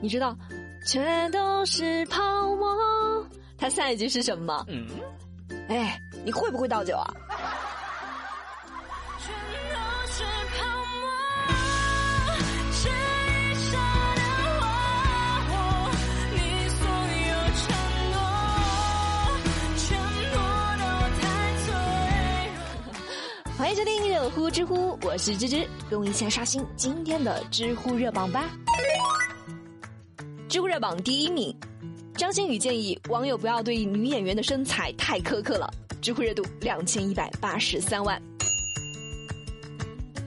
你知道“全都是泡沫”他下一句是什么吗？嗯，哎，你会不会倒酒啊？欢迎收听热乎知乎，我是芝芝，跟我一起来刷新今天的知乎热榜吧。知乎热榜第一名，张馨予建议网友不要对女演员的身材太苛刻了，知乎热度两千一百八十三万。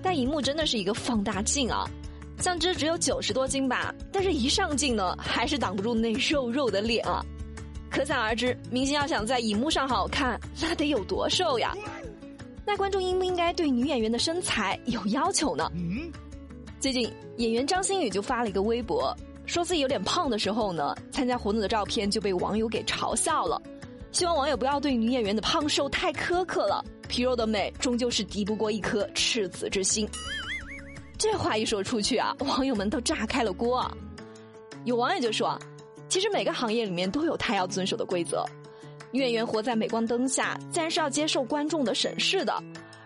但荧幕真的是一个放大镜啊，像芝只有九十多斤吧，但是一上镜呢，还是挡不住那肉肉的脸啊，可想而知，明星要想在荧幕上好看，那得有多瘦呀。那观众应不应该对女演员的身材有要求呢？最近演员张馨予就发了一个微博，说自己有点胖的时候呢，参加活动的照片就被网友给嘲笑了。希望网友不要对女演员的胖瘦太苛刻了，皮肉的美终究是敌不过一颗赤子之心。这话一说出去啊，网友们都炸开了锅。啊！有网友就说，其实每个行业里面都有他要遵守的规则。女演员活在镁光灯下，自然是要接受观众的审视的，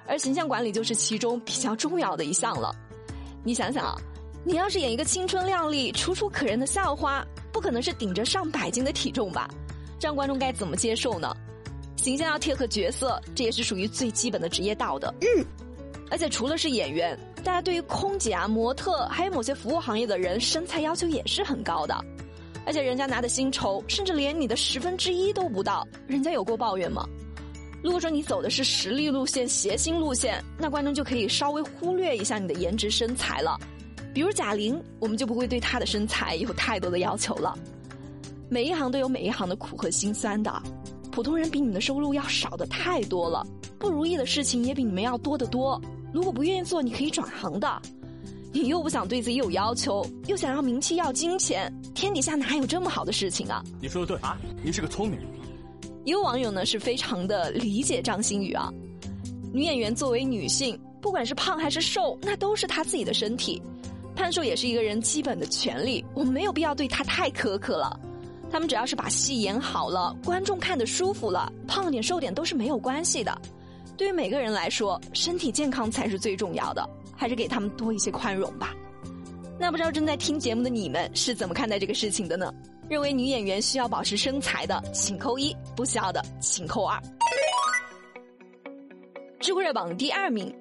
而形象管理就是其中比较重要的一项了。你想想啊，你要是演一个青春靓丽、楚楚可人的校花，不可能是顶着上百斤的体重吧？这样观众该怎么接受呢？形象要贴合角色，这也是属于最基本的职业道德。嗯，而且除了是演员，大家对于空姐啊、模特，还有某些服务行业的人，身材要求也是很高的。而且人家拿的薪酬甚至连你的十分之一都不到，人家有过抱怨吗？如果说你走的是实力路线、谐星路线，那观众就可以稍微忽略一下你的颜值身材了。比如贾玲，我们就不会对她的身材有太多的要求了。每一行都有每一行的苦和辛酸的，普通人比你们的收入要少的太多了，不如意的事情也比你们要多得多。如果不愿意做，你可以转行的。你又不想对自己有要求，又想要名气要金钱，天底下哪有这么好的事情啊？你说的对啊，你是个聪明人。有网友呢是非常的理解张馨予啊，女演员作为女性，不管是胖还是瘦，那都是她自己的身体，胖瘦也是一个人基本的权利，我们没有必要对他太苛刻了。他们只要是把戏演好了，观众看得舒服了，胖点瘦点都是没有关系的。对于每个人来说，身体健康才是最重要的。还是给他们多一些宽容吧。那不知道正在听节目的你们是怎么看待这个事情的呢？认为女演员需要保持身材的，请扣一；不需要的，请扣二。知乎热榜第二名，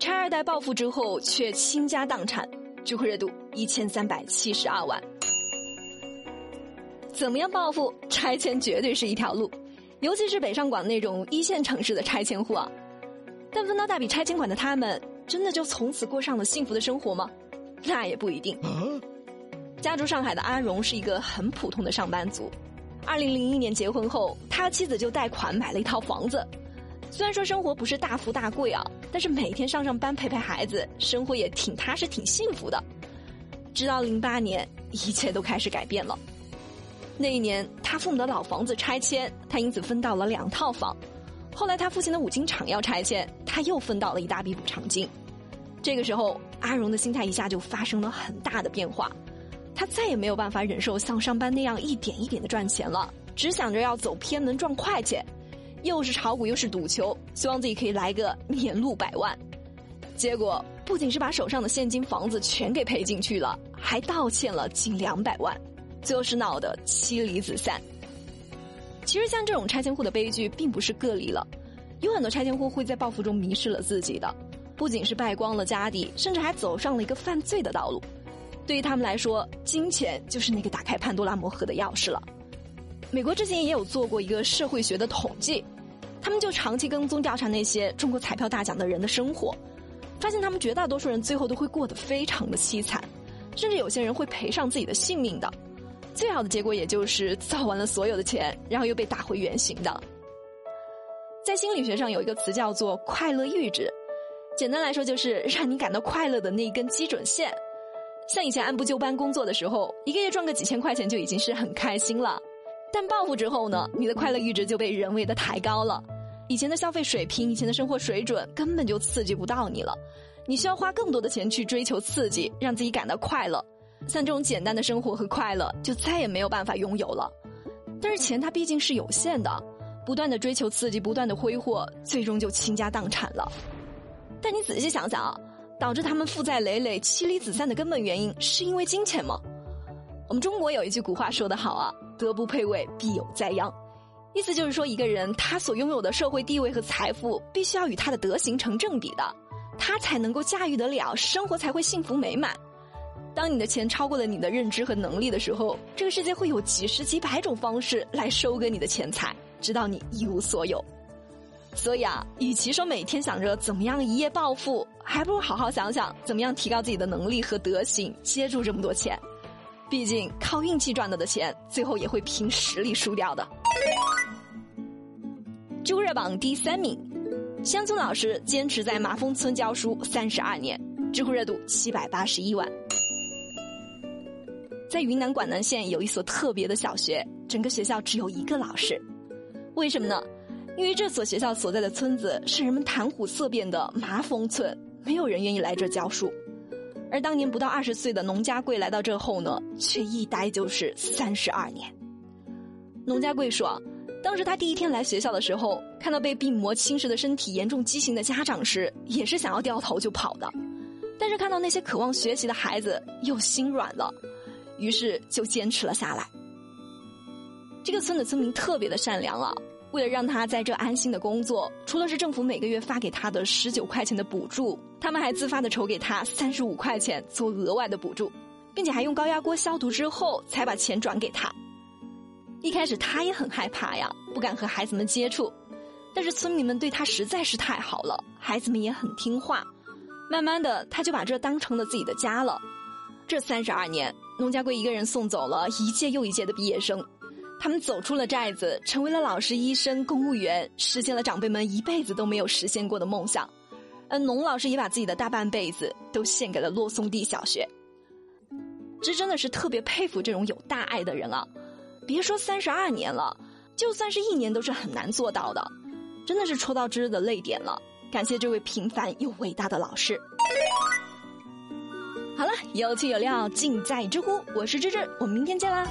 拆二代暴富之后却倾家荡产，知乎热度一千三百七十二万。怎么样暴富？拆迁绝对是一条路，尤其是北上广那种一线城市的拆迁户啊。但分到大笔拆迁款的他们。真的就从此过上了幸福的生活吗？那也不一定。家住上海的阿荣是一个很普通的上班族。二零零一年结婚后，他妻子就贷款买了一套房子。虽然说生活不是大富大贵啊，但是每天上上班陪陪孩子，生活也挺踏实、挺幸福的。直到零八年，一切都开始改变了。那一年，他父母的老房子拆迁，他因此分到了两套房。后来他父亲的五金厂要拆迁，他又分到了一大笔补偿金。这个时候，阿荣的心态一下就发生了很大的变化，他再也没有办法忍受像上班那样一点一点的赚钱了，只想着要走偏门赚快钱，又是炒股又是赌球，希望自己可以来个年入百万。结果不仅是把手上的现金、房子全给赔进去了，还倒欠了近两百万，最后是闹得妻离子散。其实像这种拆迁户的悲剧并不是个例了，有很多拆迁户会在暴富中迷失了自己的。不仅是败光了家底，甚至还走上了一个犯罪的道路。对于他们来说，金钱就是那个打开潘多拉魔盒的钥匙了。美国之前也有做过一个社会学的统计，他们就长期跟踪调查那些中过彩票大奖的人的生活，发现他们绝大多数人最后都会过得非常的凄惨，甚至有些人会赔上自己的性命的。最好的结果也就是造完了所有的钱，然后又被打回原形的。在心理学上有一个词叫做“快乐阈值”。简单来说，就是让你感到快乐的那一根基准线。像以前按部就班工作的时候，一个月赚个几千块钱就已经是很开心了。但暴富之后呢，你的快乐阈值就被人为的抬高了。以前的消费水平、以前的生活水准根本就刺激不到你了。你需要花更多的钱去追求刺激，让自己感到快乐。像这种简单的生活和快乐就再也没有办法拥有了。但是钱它毕竟是有限的，不断的追求刺激，不断的挥霍，最终就倾家荡产了。但你仔细想想啊，导致他们负债累累、妻离子散的根本原因是因为金钱吗？我们中国有一句古话说得好啊，“德不配位，必有灾殃”，意思就是说，一个人他所拥有的社会地位和财富，必须要与他的德行成正比的，他才能够驾驭得了，生活才会幸福美满。当你的钱超过了你的认知和能力的时候，这个世界会有几十几百种方式来收割你的钱财，直到你一无所有。所以啊，与其说每天想着怎么样一夜暴富，还不如好好想想怎么样提高自己的能力和德行，接住这么多钱。毕竟靠运气赚到的钱，最后也会凭实力输掉的。知乎热榜第三名，乡村老师坚持在麻风村教书三十二年，知乎热度七百八十一万。在云南广南县有一所特别的小学，整个学校只有一个老师，为什么呢？因为这所学校所在的村子是人们谈虎色变的麻风村，没有人愿意来这教书。而当年不到二十岁的农家贵来到这后呢，却一待就是三十二年。农家贵说，当时他第一天来学校的时候，看到被病魔侵蚀的身体严重畸形的家长时，也是想要掉头就跑的，但是看到那些渴望学习的孩子，又心软了。于是就坚持了下来。这个村的村民特别的善良啊，为了让他在这安心的工作，除了是政府每个月发给他的十九块钱的补助，他们还自发的筹给他三十五块钱做额外的补助，并且还用高压锅消毒之后才把钱转给他。一开始他也很害怕呀，不敢和孩子们接触，但是村民们对他实在是太好了，孩子们也很听话，慢慢的他就把这当成了自己的家了。这三十二年。农家贵一个人送走了一届又一届的毕业生，他们走出了寨子，成为了老师、医生、公务员，实现了长辈们一辈子都没有实现过的梦想。而农老师也把自己的大半辈子都献给了洛松地小学。这真的是特别佩服这种有大爱的人啊！别说三十二年了，就算是一年都是很难做到的。真的是戳到芝芝的泪点了。感谢这位平凡又伟大的老师。好了，有趣有料尽在知乎，我是芝芝，我们明天见啦。